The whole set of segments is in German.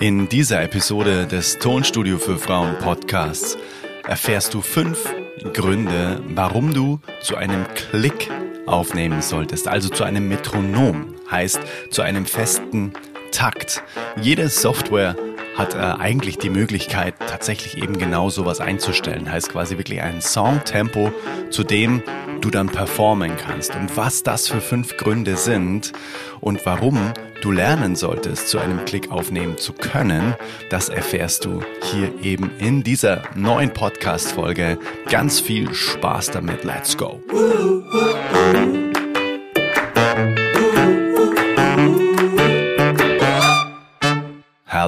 In dieser Episode des Tonstudio für Frauen Podcasts erfährst du fünf Gründe, warum du zu einem Klick aufnehmen solltest, also zu einem Metronom, heißt zu einem festen Takt. Jede Software hat äh, eigentlich die Möglichkeit, tatsächlich eben genau sowas einzustellen. Heißt quasi wirklich ein Songtempo, zu dem du dann performen kannst. Und was das für fünf Gründe sind und warum du lernen solltest, zu einem Klick aufnehmen zu können, das erfährst du hier eben in dieser neuen Podcast-Folge. Ganz viel Spaß damit. Let's go.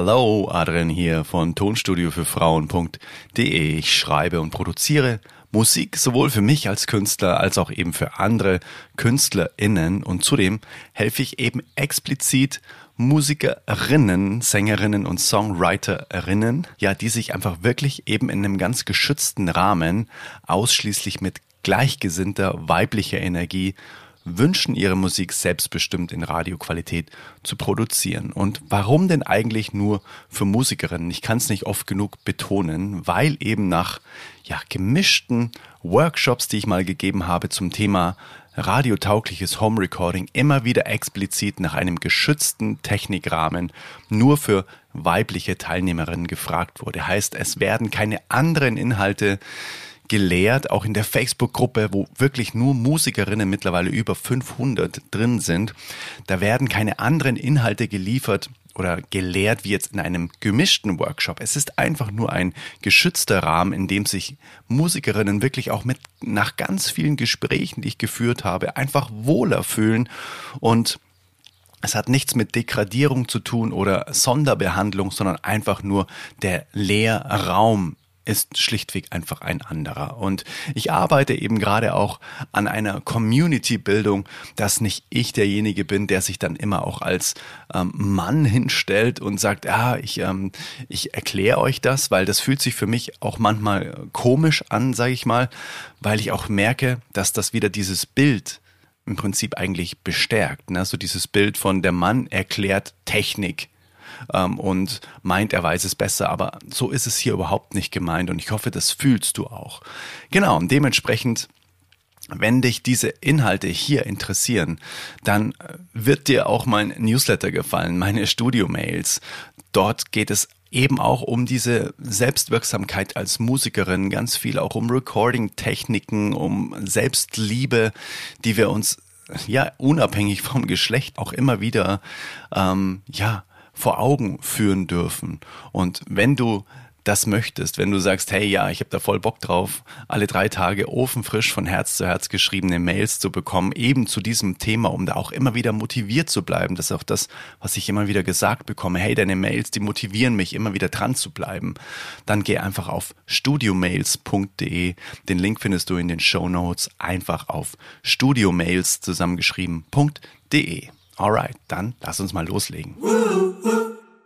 Hallo, Adrian hier von Tonstudio für Frauen.de. Ich schreibe und produziere Musik sowohl für mich als Künstler als auch eben für andere KünstlerInnen und zudem helfe ich eben explizit Musikerinnen, Sängerinnen und Songwriterinnen, ja, die sich einfach wirklich eben in einem ganz geschützten Rahmen ausschließlich mit gleichgesinnter weiblicher Energie wünschen, ihre Musik selbstbestimmt in Radioqualität zu produzieren. Und warum denn eigentlich nur für Musikerinnen? Ich kann es nicht oft genug betonen, weil eben nach ja, gemischten Workshops, die ich mal gegeben habe zum Thema radiotaugliches Home Recording, immer wieder explizit nach einem geschützten Technikrahmen nur für weibliche Teilnehmerinnen gefragt wurde. Heißt, es werden keine anderen Inhalte gelehrt, auch in der Facebook-Gruppe, wo wirklich nur Musikerinnen mittlerweile über 500 drin sind. Da werden keine anderen Inhalte geliefert oder gelehrt wie jetzt in einem gemischten Workshop. Es ist einfach nur ein geschützter Rahmen, in dem sich Musikerinnen wirklich auch mit nach ganz vielen Gesprächen, die ich geführt habe, einfach wohler fühlen und es hat nichts mit Degradierung zu tun oder Sonderbehandlung, sondern einfach nur der Leerraum ist schlichtweg einfach ein anderer. Und ich arbeite eben gerade auch an einer Community-Bildung, dass nicht ich derjenige bin, der sich dann immer auch als ähm, Mann hinstellt und sagt, ja, ich, ähm, ich erkläre euch das, weil das fühlt sich für mich auch manchmal komisch an, sage ich mal, weil ich auch merke, dass das wieder dieses Bild im Prinzip eigentlich bestärkt. Ne? So dieses Bild von der Mann erklärt Technik ähm, und meint, er weiß es besser. Aber so ist es hier überhaupt nicht gemeint und ich hoffe, das fühlst du auch. Genau, und dementsprechend wenn dich diese Inhalte hier interessieren, dann wird dir auch mein Newsletter gefallen, meine Studio-Mails. Dort geht es eben auch um diese Selbstwirksamkeit als Musikerin, ganz viel auch um Recording-Techniken, um Selbstliebe, die wir uns ja unabhängig vom Geschlecht auch immer wieder ähm, ja vor Augen führen dürfen. Und wenn du das möchtest, wenn du sagst, hey ja, ich habe da voll Bock drauf, alle drei Tage ofenfrisch von Herz zu Herz geschriebene Mails zu bekommen, eben zu diesem Thema, um da auch immer wieder motiviert zu bleiben. Das ist auch das, was ich immer wieder gesagt bekomme. Hey, deine Mails, die motivieren mich, immer wieder dran zu bleiben. Dann geh einfach auf studiomails.de. Den Link findest du in den Show Notes. Einfach auf studiomails zusammengeschrieben.de. Alright, dann lass uns mal loslegen.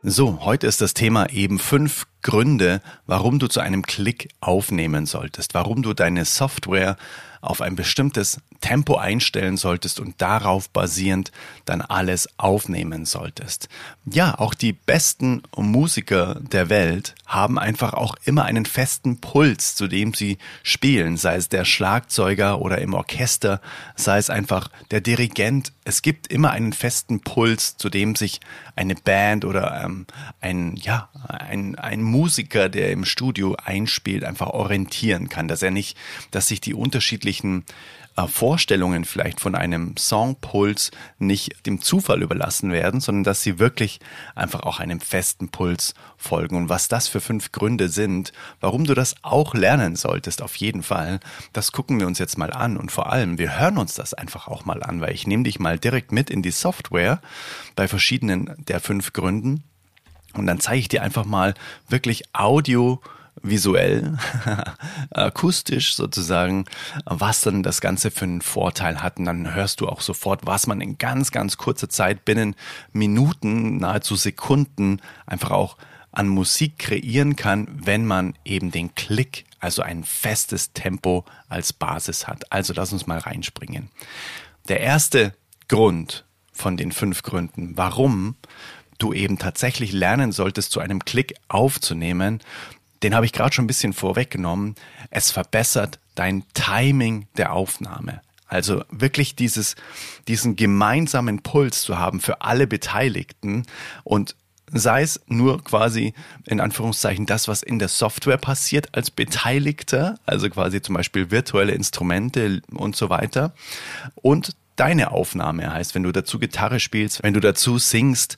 So, heute ist das Thema eben fünf Gründe, warum du zu einem Klick aufnehmen solltest, warum du deine Software auf ein bestimmtes Tempo einstellen solltest und darauf basierend dann alles aufnehmen solltest. Ja, auch die besten Musiker der Welt haben einfach auch immer einen festen Puls, zu dem sie spielen, sei es der Schlagzeuger oder im Orchester, sei es einfach der Dirigent. Es gibt immer einen festen Puls, zu dem sich eine Band oder ähm, ein, ja, ein, ein Musiker, der im Studio einspielt, einfach orientieren kann, dass er nicht, dass sich die unterschiedlichen äh, Vorstellungen vielleicht von einem Songpuls nicht dem Zufall überlassen werden, sondern dass sie wirklich einfach auch einem festen Puls folgen. Und was das für fünf Gründe sind, warum du das auch lernen solltest, auf jeden Fall, das gucken wir uns jetzt mal an. Und vor allem, wir hören uns das einfach auch mal an, weil ich nehme dich mal direkt mit in die Software bei verschiedenen der fünf Gründen. Und dann zeige ich dir einfach mal wirklich Audio, visuell, akustisch sozusagen, was dann das Ganze für einen Vorteil hat. Und dann hörst du auch sofort, was man in ganz, ganz kurzer Zeit binnen Minuten, nahezu Sekunden einfach auch an Musik kreieren kann, wenn man eben den Klick, also ein festes Tempo als Basis hat. Also lass uns mal reinspringen. Der erste Grund von den fünf Gründen, warum du eben tatsächlich lernen solltest, zu einem Klick aufzunehmen, den habe ich gerade schon ein bisschen vorweggenommen. Es verbessert dein Timing der Aufnahme. Also wirklich dieses, diesen gemeinsamen Puls zu haben für alle Beteiligten und sei es nur quasi in Anführungszeichen das, was in der Software passiert als Beteiligter, also quasi zum Beispiel virtuelle Instrumente und so weiter. Und deine Aufnahme heißt, wenn du dazu Gitarre spielst, wenn du dazu singst,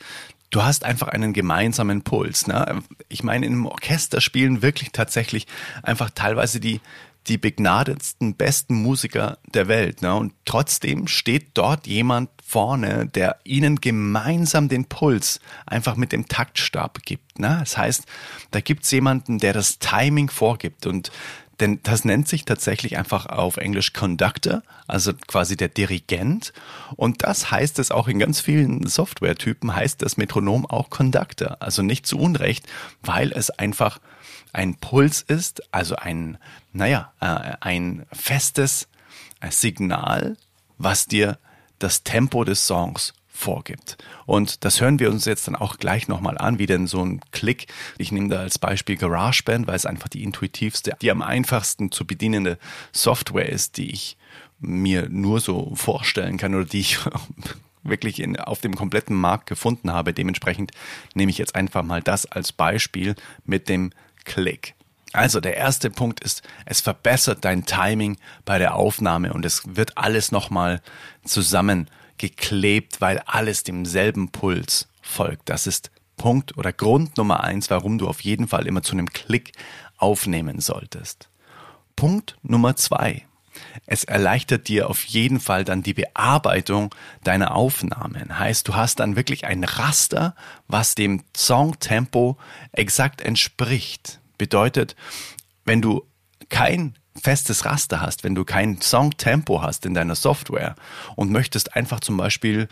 du hast einfach einen gemeinsamen Puls. Ne? Ich meine, im Orchester spielen wirklich tatsächlich einfach teilweise die die begnadetsten, besten Musiker der Welt. Ne? Und trotzdem steht dort jemand vorne, der ihnen gemeinsam den Puls einfach mit dem Taktstab gibt. Ne? Das heißt, da gibt's jemanden, der das Timing vorgibt und denn das nennt sich tatsächlich einfach auf Englisch Conductor, also quasi der Dirigent. Und das heißt es auch in ganz vielen Softwaretypen, heißt das Metronom auch Conductor. Also nicht zu Unrecht, weil es einfach ein Puls ist, also ein, naja, äh, ein festes Signal, was dir das Tempo des Songs vorgibt. Und das hören wir uns jetzt dann auch gleich nochmal an, wie denn so ein Klick, ich nehme da als Beispiel GarageBand, weil es einfach die intuitivste, die am einfachsten zu bedienende Software ist, die ich mir nur so vorstellen kann oder die ich wirklich in, auf dem kompletten Markt gefunden habe. Dementsprechend nehme ich jetzt einfach mal das als Beispiel mit dem Klick. Also der erste Punkt ist, es verbessert dein Timing bei der Aufnahme und es wird alles nochmal zusammengeklebt, weil alles demselben Puls folgt. Das ist Punkt oder Grund Nummer eins, warum du auf jeden Fall immer zu einem Klick aufnehmen solltest. Punkt Nummer zwei. Es erleichtert dir auf jeden Fall dann die Bearbeitung deiner Aufnahmen. Heißt, du hast dann wirklich ein Raster, was dem Songtempo exakt entspricht. Bedeutet, wenn du kein festes Raster hast, wenn du kein Songtempo hast in deiner Software und möchtest einfach zum Beispiel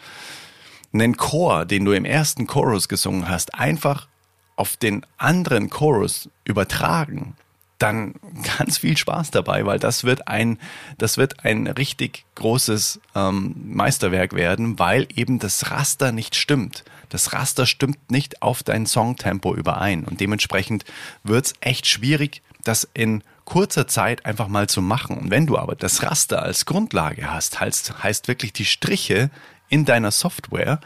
einen Chor, den du im ersten Chorus gesungen hast, einfach auf den anderen Chorus übertragen, dann ganz viel Spaß dabei, weil das wird ein, das wird ein richtig großes ähm, Meisterwerk werden, weil eben das Raster nicht stimmt. Das Raster stimmt nicht auf dein Songtempo überein und dementsprechend wird's echt schwierig, das in kurzer Zeit einfach mal zu machen. Und wenn du aber das Raster als Grundlage hast, heißt, heißt wirklich die Striche in deiner Software,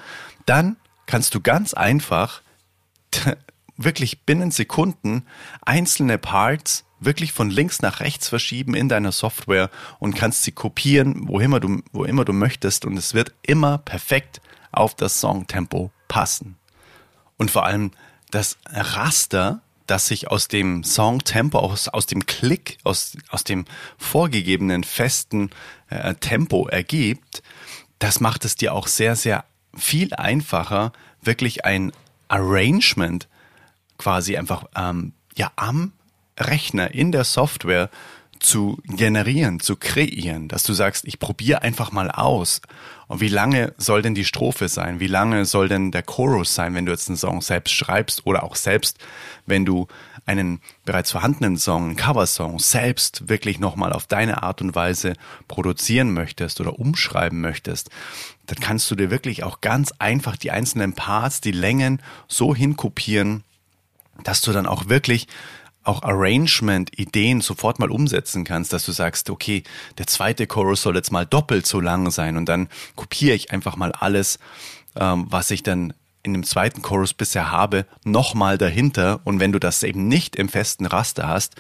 dann kannst du ganz einfach wirklich binnen Sekunden einzelne Parts wirklich von links nach rechts verschieben in deiner Software und kannst sie kopieren, wo immer du, wo immer du möchtest und es wird immer perfekt auf das Songtempo passen. Und vor allem das Raster, das sich aus dem Songtempo, aus, aus dem Klick, aus, aus dem vorgegebenen festen äh, Tempo ergibt, das macht es dir auch sehr, sehr viel einfacher, wirklich ein Arrangement quasi einfach ähm, ja am Rechner in der Software zu generieren, zu kreieren, dass du sagst, ich probiere einfach mal aus. Und wie lange soll denn die Strophe sein? Wie lange soll denn der Chorus sein, wenn du jetzt einen Song selbst schreibst oder auch selbst, wenn du einen bereits vorhandenen Song, einen Coversong selbst wirklich nochmal auf deine Art und Weise produzieren möchtest oder umschreiben möchtest, dann kannst du dir wirklich auch ganz einfach die einzelnen Parts, die Längen so hinkopieren, dass du dann auch wirklich auch Arrangement-Ideen sofort mal umsetzen kannst, dass du sagst, okay, der zweite Chorus soll jetzt mal doppelt so lang sein und dann kopiere ich einfach mal alles, ähm, was ich dann in dem zweiten Chorus bisher habe, nochmal dahinter. Und wenn du das eben nicht im festen Raster hast,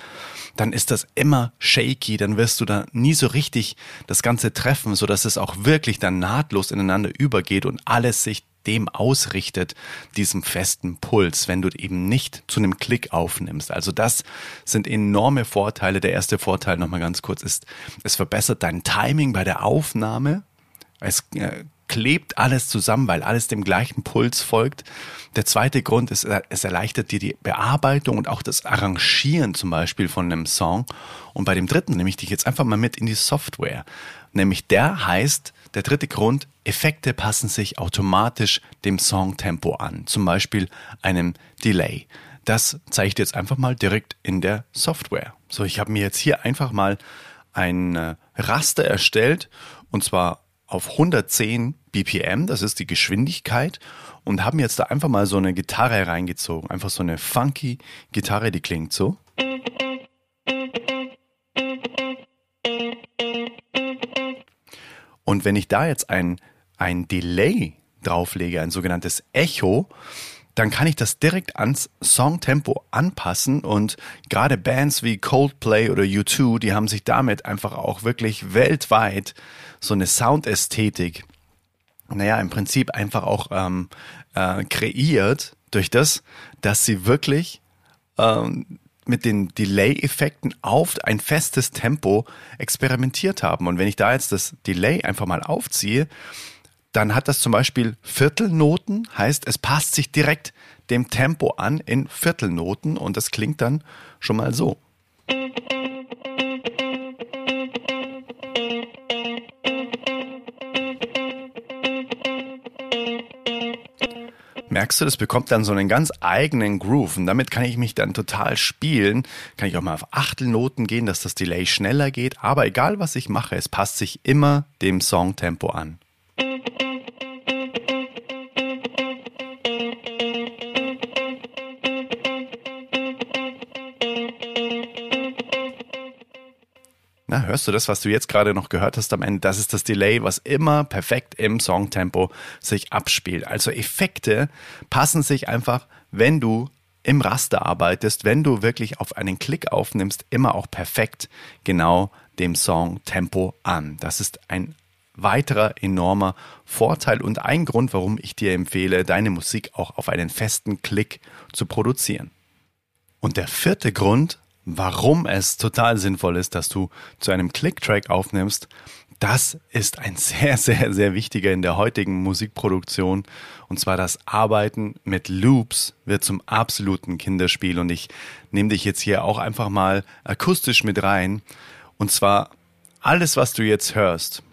dann ist das immer shaky, dann wirst du da nie so richtig das Ganze treffen, so dass es auch wirklich dann nahtlos ineinander übergeht und alles sich dem ausrichtet, diesem festen Puls, wenn du eben nicht zu einem Klick aufnimmst. Also das sind enorme Vorteile. Der erste Vorteil nochmal ganz kurz ist, es verbessert dein Timing bei der Aufnahme. Es äh, klebt alles zusammen, weil alles dem gleichen Puls folgt. Der zweite Grund ist, äh, es erleichtert dir die Bearbeitung und auch das Arrangieren zum Beispiel von einem Song. Und bei dem dritten nehme ich dich jetzt einfach mal mit in die Software. Nämlich der heißt, der dritte Grund, Effekte passen sich automatisch dem Songtempo an, zum Beispiel einem Delay. Das zeige ich dir jetzt einfach mal direkt in der Software. So, ich habe mir jetzt hier einfach mal ein äh, Raster erstellt und zwar auf 110 BPM, das ist die Geschwindigkeit und habe mir jetzt da einfach mal so eine Gitarre reingezogen. Einfach so eine funky Gitarre, die klingt so. Und wenn ich da jetzt ein, ein Delay drauflege, ein sogenanntes Echo, dann kann ich das direkt ans Songtempo anpassen. Und gerade Bands wie Coldplay oder U2, die haben sich damit einfach auch wirklich weltweit so eine Soundästhetik, naja, im Prinzip einfach auch ähm, äh, kreiert durch das, dass sie wirklich ähm, mit den Delay-Effekten auf ein festes Tempo experimentiert haben. Und wenn ich da jetzt das Delay einfach mal aufziehe, dann hat das zum Beispiel Viertelnoten, heißt es passt sich direkt dem Tempo an in Viertelnoten und das klingt dann schon mal so. Merkst du, das bekommt dann so einen ganz eigenen Groove und damit kann ich mich dann total spielen. Kann ich auch mal auf Achtelnoten gehen, dass das Delay schneller geht, aber egal was ich mache, es passt sich immer dem Songtempo an. Na, hörst du das, was du jetzt gerade noch gehört hast am Ende? Das ist das Delay, was immer perfekt im Songtempo sich abspielt. Also Effekte passen sich einfach, wenn du im Raster arbeitest, wenn du wirklich auf einen Klick aufnimmst, immer auch perfekt genau dem Songtempo an. Das ist ein weiterer enormer Vorteil und ein Grund, warum ich dir empfehle, deine Musik auch auf einen festen Klick zu produzieren. Und der vierte Grund, warum es total sinnvoll ist, dass du zu einem Click-Track aufnimmst, das ist ein sehr, sehr, sehr wichtiger in der heutigen Musikproduktion. Und zwar das Arbeiten mit Loops wird zum absoluten Kinderspiel. Und ich nehme dich jetzt hier auch einfach mal akustisch mit rein. Und zwar alles, was du jetzt hörst,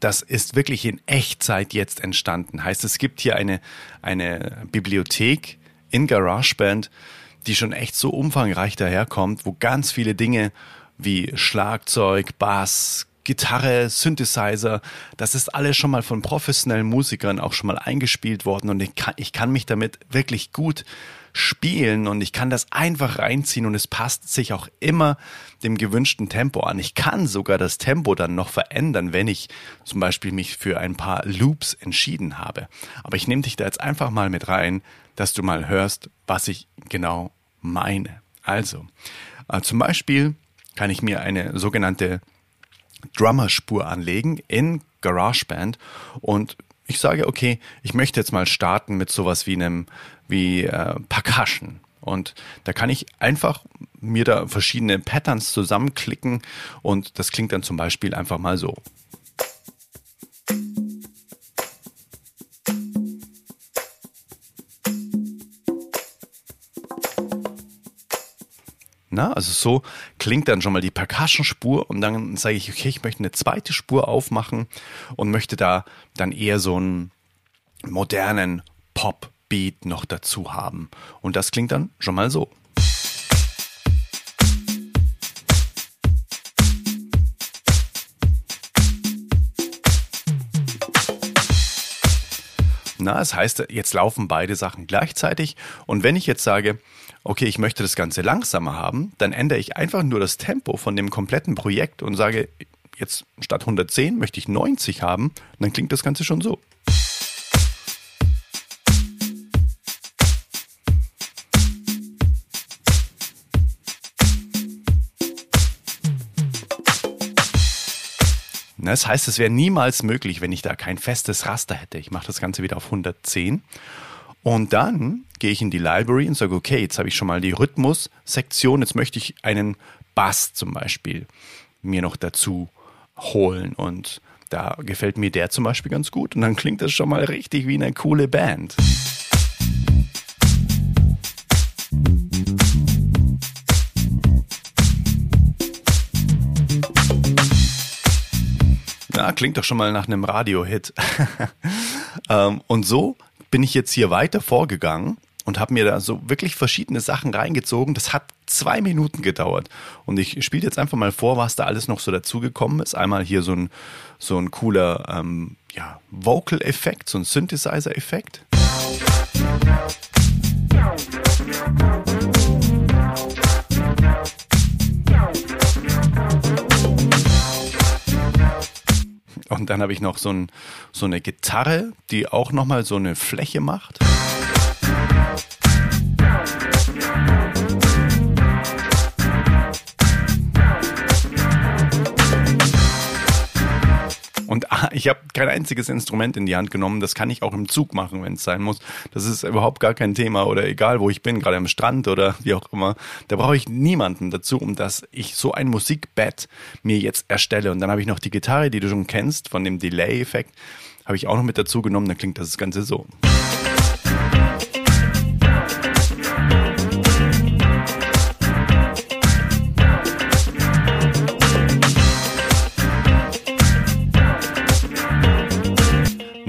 das ist wirklich in Echtzeit jetzt entstanden. Heißt, es gibt hier eine, eine Bibliothek in GarageBand, die schon echt so umfangreich daherkommt, wo ganz viele Dinge wie Schlagzeug, Bass, Gitarre, Synthesizer, das ist alles schon mal von professionellen Musikern auch schon mal eingespielt worden und ich kann, ich kann mich damit wirklich gut spielen und ich kann das einfach reinziehen und es passt sich auch immer dem gewünschten Tempo an. Ich kann sogar das Tempo dann noch verändern, wenn ich zum Beispiel mich für ein paar Loops entschieden habe. Aber ich nehme dich da jetzt einfach mal mit rein, dass du mal hörst, was ich genau meine. Also, äh, zum Beispiel kann ich mir eine sogenannte Drummer-Spur anlegen in GarageBand und ich sage, okay, ich möchte jetzt mal starten mit sowas wie einem, wie äh, Percussion. Und da kann ich einfach mir da verschiedene Patterns zusammenklicken und das klingt dann zum Beispiel einfach mal so. Na, also so klingt dann schon mal die Percussion-Spur und dann sage ich, okay, ich möchte eine zweite Spur aufmachen und möchte da dann eher so einen modernen Pop-Beat noch dazu haben. Und das klingt dann schon mal so. Na, das heißt, jetzt laufen beide Sachen gleichzeitig. Und wenn ich jetzt sage, okay, ich möchte das Ganze langsamer haben, dann ändere ich einfach nur das Tempo von dem kompletten Projekt und sage, jetzt statt 110 möchte ich 90 haben, dann klingt das Ganze schon so. Das heißt, es wäre niemals möglich, wenn ich da kein festes Raster hätte. Ich mache das Ganze wieder auf 110 und dann gehe ich in die Library und sage, okay, jetzt habe ich schon mal die Rhythmus-Sektion, jetzt möchte ich einen Bass zum Beispiel mir noch dazu holen. Und da gefällt mir der zum Beispiel ganz gut. Und dann klingt das schon mal richtig wie eine coole Band. Na, klingt doch schon mal nach einem Radio-Hit. Ähm, und so bin ich jetzt hier weiter vorgegangen und habe mir da so wirklich verschiedene Sachen reingezogen. Das hat zwei Minuten gedauert. Und ich spiele jetzt einfach mal vor, was da alles noch so dazugekommen ist. Einmal hier so ein, so ein cooler ähm, ja, Vocal-Effekt, so ein Synthesizer-Effekt. Und dann habe ich noch so, ein, so eine Gitarre, die auch nochmal so eine Fläche macht. Ich habe kein einziges Instrument in die Hand genommen. Das kann ich auch im Zug machen, wenn es sein muss. Das ist überhaupt gar kein Thema oder egal, wo ich bin, gerade am Strand oder wie auch immer. Da brauche ich niemanden dazu, um dass ich so ein Musikbett mir jetzt erstelle. Und dann habe ich noch die Gitarre, die du schon kennst, von dem Delay-Effekt, habe ich auch noch mit dazu genommen. Dann klingt das Ganze so.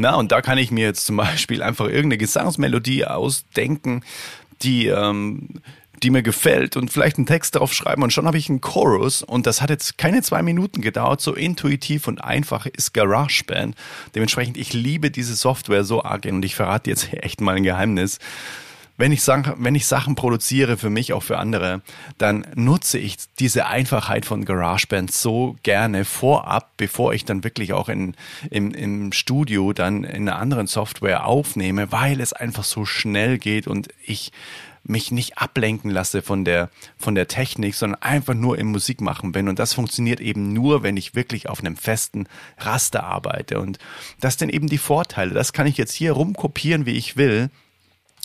Na, und da kann ich mir jetzt zum Beispiel einfach irgendeine Gesangsmelodie ausdenken, die, ähm, die mir gefällt und vielleicht einen Text drauf schreiben und schon habe ich einen Chorus und das hat jetzt keine zwei Minuten gedauert, so intuitiv und einfach ist GarageBand. Dementsprechend, ich liebe diese Software so arg und ich verrate jetzt echt mal ein Geheimnis wenn ich, wenn ich Sachen produziere für mich, auch für andere, dann nutze ich diese Einfachheit von GarageBand so gerne vorab, bevor ich dann wirklich auch in, im, im Studio dann in einer anderen Software aufnehme, weil es einfach so schnell geht und ich mich nicht ablenken lasse von der, von der Technik, sondern einfach nur im Musik machen bin. Und das funktioniert eben nur, wenn ich wirklich auf einem festen Raster arbeite. Und das sind eben die Vorteile. Das kann ich jetzt hier rumkopieren, wie ich will.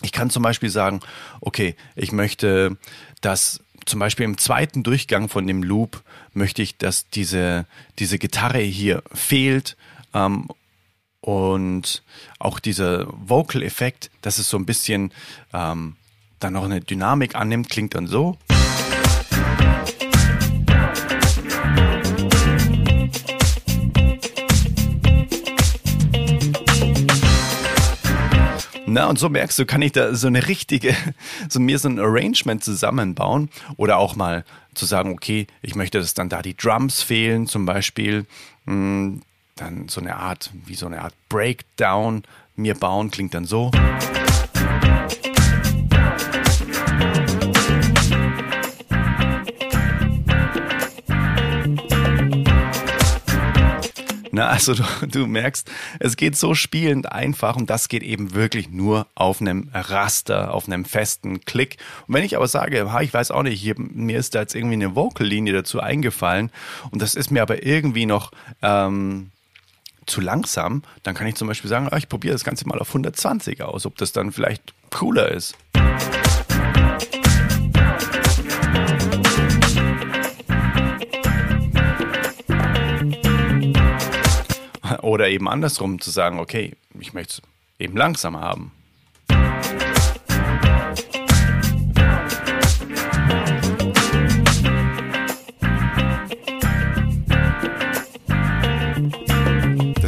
Ich kann zum Beispiel sagen, okay, ich möchte, dass zum Beispiel im zweiten Durchgang von dem Loop möchte ich, dass diese, diese Gitarre hier fehlt ähm, und auch dieser Vocal-Effekt, dass es so ein bisschen ähm, dann noch eine Dynamik annimmt, klingt dann so. Na, und so merkst du, kann ich da so eine richtige, so mir so ein Arrangement zusammenbauen oder auch mal zu sagen, okay, ich möchte, dass dann da die Drums fehlen, zum Beispiel, hm, dann so eine Art, wie so eine Art Breakdown mir bauen, klingt dann so. Na, also du, du merkst, es geht so spielend einfach und das geht eben wirklich nur auf einem Raster, auf einem festen Klick. Und wenn ich aber sage, ha, ich weiß auch nicht, hier, mir ist da jetzt irgendwie eine Vocal-Linie dazu eingefallen und das ist mir aber irgendwie noch ähm, zu langsam, dann kann ich zum Beispiel sagen, ah, ich probiere das Ganze mal auf 120 aus, ob das dann vielleicht cooler ist. Oder eben andersrum zu sagen, okay, ich möchte es eben langsamer haben.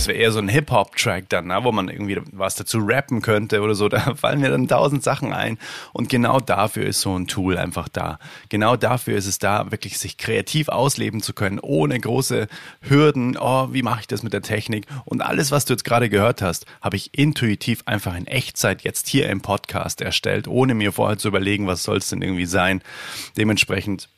Das wäre eher so ein Hip-Hop-Track dann, ne, wo man irgendwie was dazu rappen könnte oder so. Da fallen mir dann tausend Sachen ein. Und genau dafür ist so ein Tool einfach da. Genau dafür ist es da, wirklich sich kreativ ausleben zu können, ohne große Hürden. Oh, wie mache ich das mit der Technik? Und alles, was du jetzt gerade gehört hast, habe ich intuitiv einfach in Echtzeit jetzt hier im Podcast erstellt, ohne mir vorher zu überlegen, was soll es denn irgendwie sein. Dementsprechend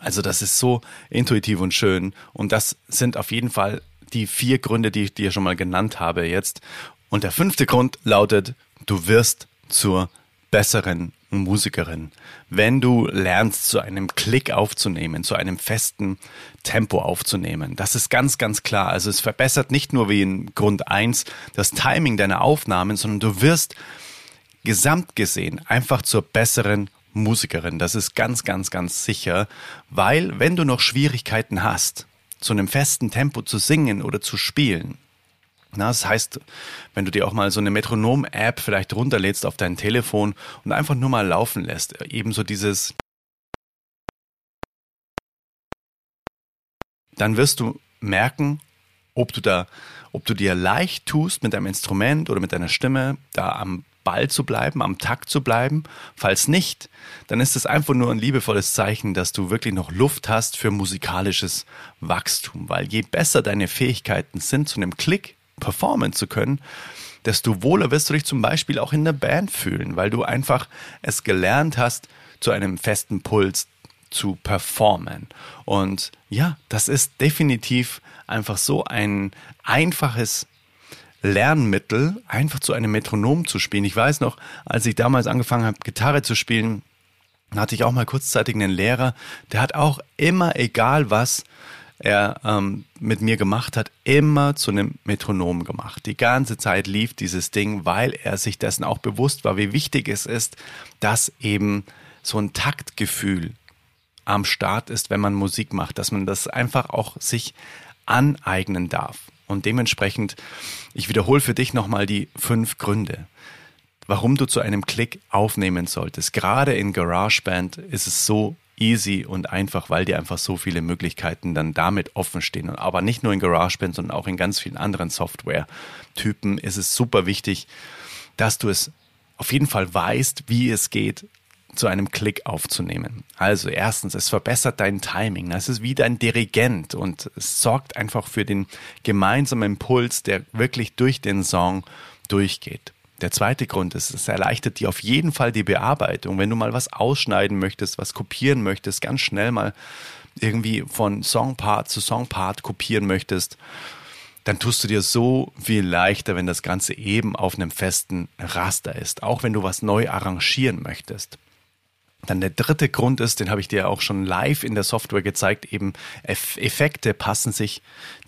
also das ist so intuitiv und schön. Und das sind auf jeden Fall die vier Gründe, die ich dir schon mal genannt habe jetzt. Und der fünfte Grund lautet, du wirst zur besseren Musikerin, wenn du lernst, zu einem Klick aufzunehmen, zu einem festen Tempo aufzunehmen. Das ist ganz, ganz klar. Also es verbessert nicht nur wie in Grund eins das Timing deiner Aufnahmen, sondern du wirst gesamt gesehen einfach zur besseren Musikerin. Das ist ganz, ganz, ganz sicher, weil wenn du noch Schwierigkeiten hast, zu einem festen Tempo zu singen oder zu spielen. Na, das heißt, wenn du dir auch mal so eine Metronom-App vielleicht runterlädst auf dein Telefon und einfach nur mal laufen lässt, ebenso dieses, dann wirst du merken, ob du da, ob du dir leicht tust mit deinem Instrument oder mit deiner Stimme, da am Ball zu bleiben, am Takt zu bleiben. Falls nicht, dann ist es einfach nur ein liebevolles Zeichen, dass du wirklich noch Luft hast für musikalisches Wachstum. Weil je besser deine Fähigkeiten sind, zu einem Klick performen zu können, desto wohler wirst du dich zum Beispiel auch in der Band fühlen, weil du einfach es gelernt hast, zu einem festen Puls zu performen. Und ja, das ist definitiv einfach so ein einfaches Lernmittel, einfach zu einem Metronom zu spielen. Ich weiß noch, als ich damals angefangen habe, Gitarre zu spielen, hatte ich auch mal kurzzeitig einen Lehrer, der hat auch immer, egal was er ähm, mit mir gemacht hat, immer zu einem Metronom gemacht. Die ganze Zeit lief dieses Ding, weil er sich dessen auch bewusst war, wie wichtig es ist, dass eben so ein Taktgefühl am Start ist, wenn man Musik macht, dass man das einfach auch sich aneignen darf. Und dementsprechend, ich wiederhole für dich nochmal die fünf Gründe, warum du zu einem Klick aufnehmen solltest. Gerade in GarageBand ist es so easy und einfach, weil dir einfach so viele Möglichkeiten dann damit offen stehen. Aber nicht nur in GarageBand, sondern auch in ganz vielen anderen Software-Typen ist es super wichtig, dass du es auf jeden Fall weißt, wie es geht, zu einem Klick aufzunehmen. Also erstens, es verbessert dein Timing. Das ist wie dein Dirigent und es sorgt einfach für den gemeinsamen Impuls, der wirklich durch den Song durchgeht. Der zweite Grund ist, es erleichtert dir auf jeden Fall die Bearbeitung. Wenn du mal was ausschneiden möchtest, was kopieren möchtest, ganz schnell mal irgendwie von Songpart zu Songpart kopieren möchtest, dann tust du dir so viel leichter, wenn das Ganze eben auf einem festen Raster ist. Auch wenn du was neu arrangieren möchtest. Dann der dritte Grund ist, den habe ich dir auch schon live in der Software gezeigt, eben Effekte passen sich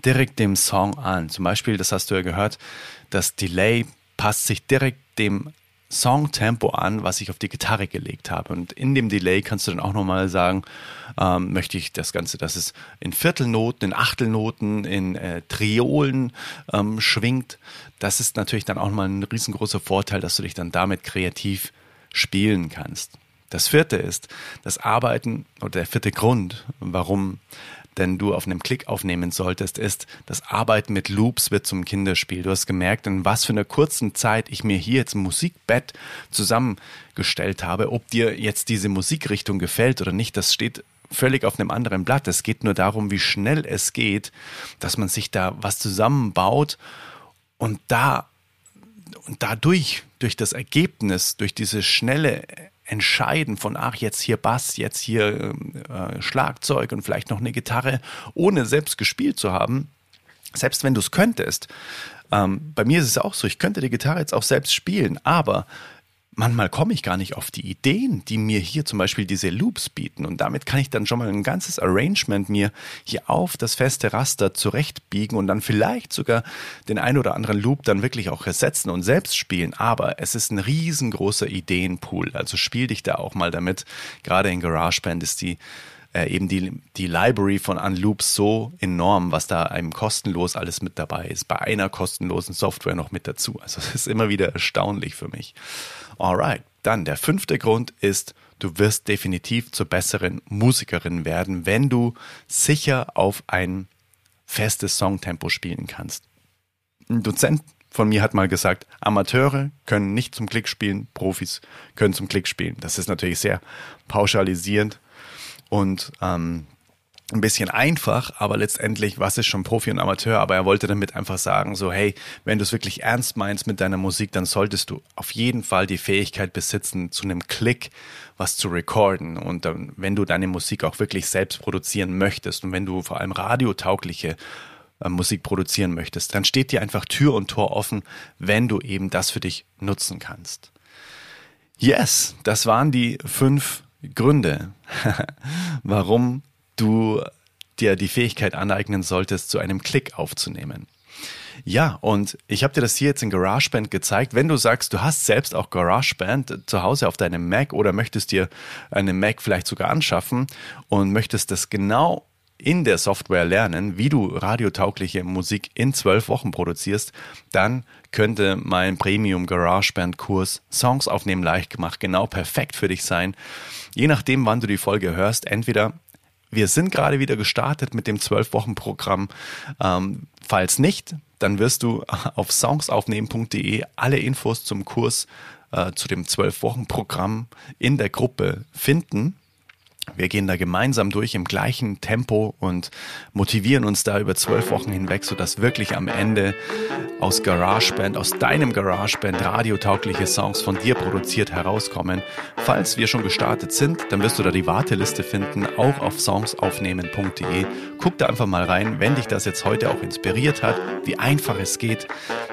direkt dem Song an. Zum Beispiel, das hast du ja gehört, das Delay passt sich direkt dem Songtempo an, was ich auf die Gitarre gelegt habe. Und in dem Delay kannst du dann auch nochmal sagen, ähm, möchte ich das Ganze, dass es in Viertelnoten, in Achtelnoten, in äh, Triolen ähm, schwingt. Das ist natürlich dann auch nochmal ein riesengroßer Vorteil, dass du dich dann damit kreativ spielen kannst. Das vierte ist das Arbeiten oder der vierte Grund, warum denn du auf einem Klick aufnehmen solltest, ist, das Arbeiten mit Loops wird zum Kinderspiel. Du hast gemerkt, in was für einer kurzen Zeit ich mir hier jetzt ein Musikbett zusammengestellt habe. Ob dir jetzt diese Musikrichtung gefällt oder nicht, das steht völlig auf einem anderen Blatt. Es geht nur darum, wie schnell es geht, dass man sich da was zusammenbaut und da und dadurch, durch das Ergebnis, durch diese schnelle entscheiden von, ach, jetzt hier Bass, jetzt hier äh, Schlagzeug und vielleicht noch eine Gitarre, ohne selbst gespielt zu haben, selbst wenn du es könntest. Ähm, bei mir ist es auch so, ich könnte die Gitarre jetzt auch selbst spielen, aber manchmal komme ich gar nicht auf die Ideen, die mir hier zum Beispiel diese Loops bieten. Und damit kann ich dann schon mal ein ganzes Arrangement mir hier auf das feste Raster zurechtbiegen und dann vielleicht sogar den ein oder anderen Loop dann wirklich auch ersetzen und selbst spielen. Aber es ist ein riesengroßer Ideenpool. Also spiel dich da auch mal damit. Gerade in GarageBand ist die äh, eben die, die Library von Unloops so enorm, was da einem kostenlos alles mit dabei ist. Bei einer kostenlosen Software noch mit dazu. Also es ist immer wieder erstaunlich für mich. Alright, dann der fünfte Grund ist, du wirst definitiv zur besseren Musikerin werden, wenn du sicher auf ein festes Songtempo spielen kannst. Ein Dozent von mir hat mal gesagt, Amateure können nicht zum Klick spielen, Profis können zum Klick spielen. Das ist natürlich sehr pauschalisierend und ähm, ein bisschen einfach, aber letztendlich, was ist schon Profi und Amateur? Aber er wollte damit einfach sagen, so, hey, wenn du es wirklich ernst meinst mit deiner Musik, dann solltest du auf jeden Fall die Fähigkeit besitzen, zu einem Klick was zu recorden. Und dann, wenn du deine Musik auch wirklich selbst produzieren möchtest und wenn du vor allem radiotaugliche äh, Musik produzieren möchtest, dann steht dir einfach Tür und Tor offen, wenn du eben das für dich nutzen kannst. Yes, das waren die fünf Gründe, warum du dir die Fähigkeit aneignen solltest, zu einem Klick aufzunehmen. Ja, und ich habe dir das hier jetzt in GarageBand gezeigt. Wenn du sagst, du hast selbst auch GarageBand zu Hause auf deinem Mac oder möchtest dir einen Mac vielleicht sogar anschaffen und möchtest das genau in der Software lernen, wie du radiotaugliche Musik in zwölf Wochen produzierst, dann könnte mein Premium GarageBand Kurs Songs aufnehmen leicht gemacht genau perfekt für dich sein. Je nachdem, wann du die Folge hörst, entweder wir sind gerade wieder gestartet mit dem 12-Wochen-Programm. Ähm, falls nicht, dann wirst du auf songsaufnehmen.de alle Infos zum Kurs äh, zu dem zwölf Wochen Programm in der Gruppe finden. Wir gehen da gemeinsam durch im gleichen Tempo und motivieren uns da über zwölf Wochen hinweg, sodass wirklich am Ende aus GarageBand, aus deinem GarageBand radiotaugliche Songs von dir produziert herauskommen. Falls wir schon gestartet sind, dann wirst du da die Warteliste finden, auch auf songsaufnehmen.de. Guck da einfach mal rein, wenn dich das jetzt heute auch inspiriert hat, wie einfach es geht,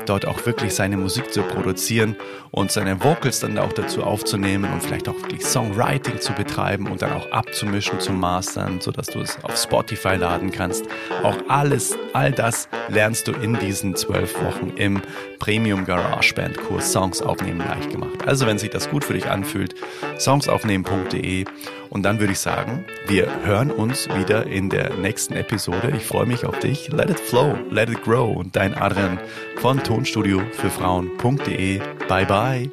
dort auch wirklich seine Musik zu produzieren und seine Vocals dann auch dazu aufzunehmen und vielleicht auch wirklich Songwriting zu betreiben und dann auch abzumischen, zu mastern, sodass du es auf Spotify laden kannst. Auch alles, all das lernst du in diesen zwölf Wochen im Premium Garage Band Kurs Songs aufnehmen leicht gemacht. Also wenn sich das gut für dich anfühlt, songsaufnehmen.de und dann würde ich sagen, wir hören uns wieder in der nächsten Episode. Ich freue mich auf dich. Let it flow, let it grow und dein Adrian von Tonstudio für Frauen.de. Bye bye.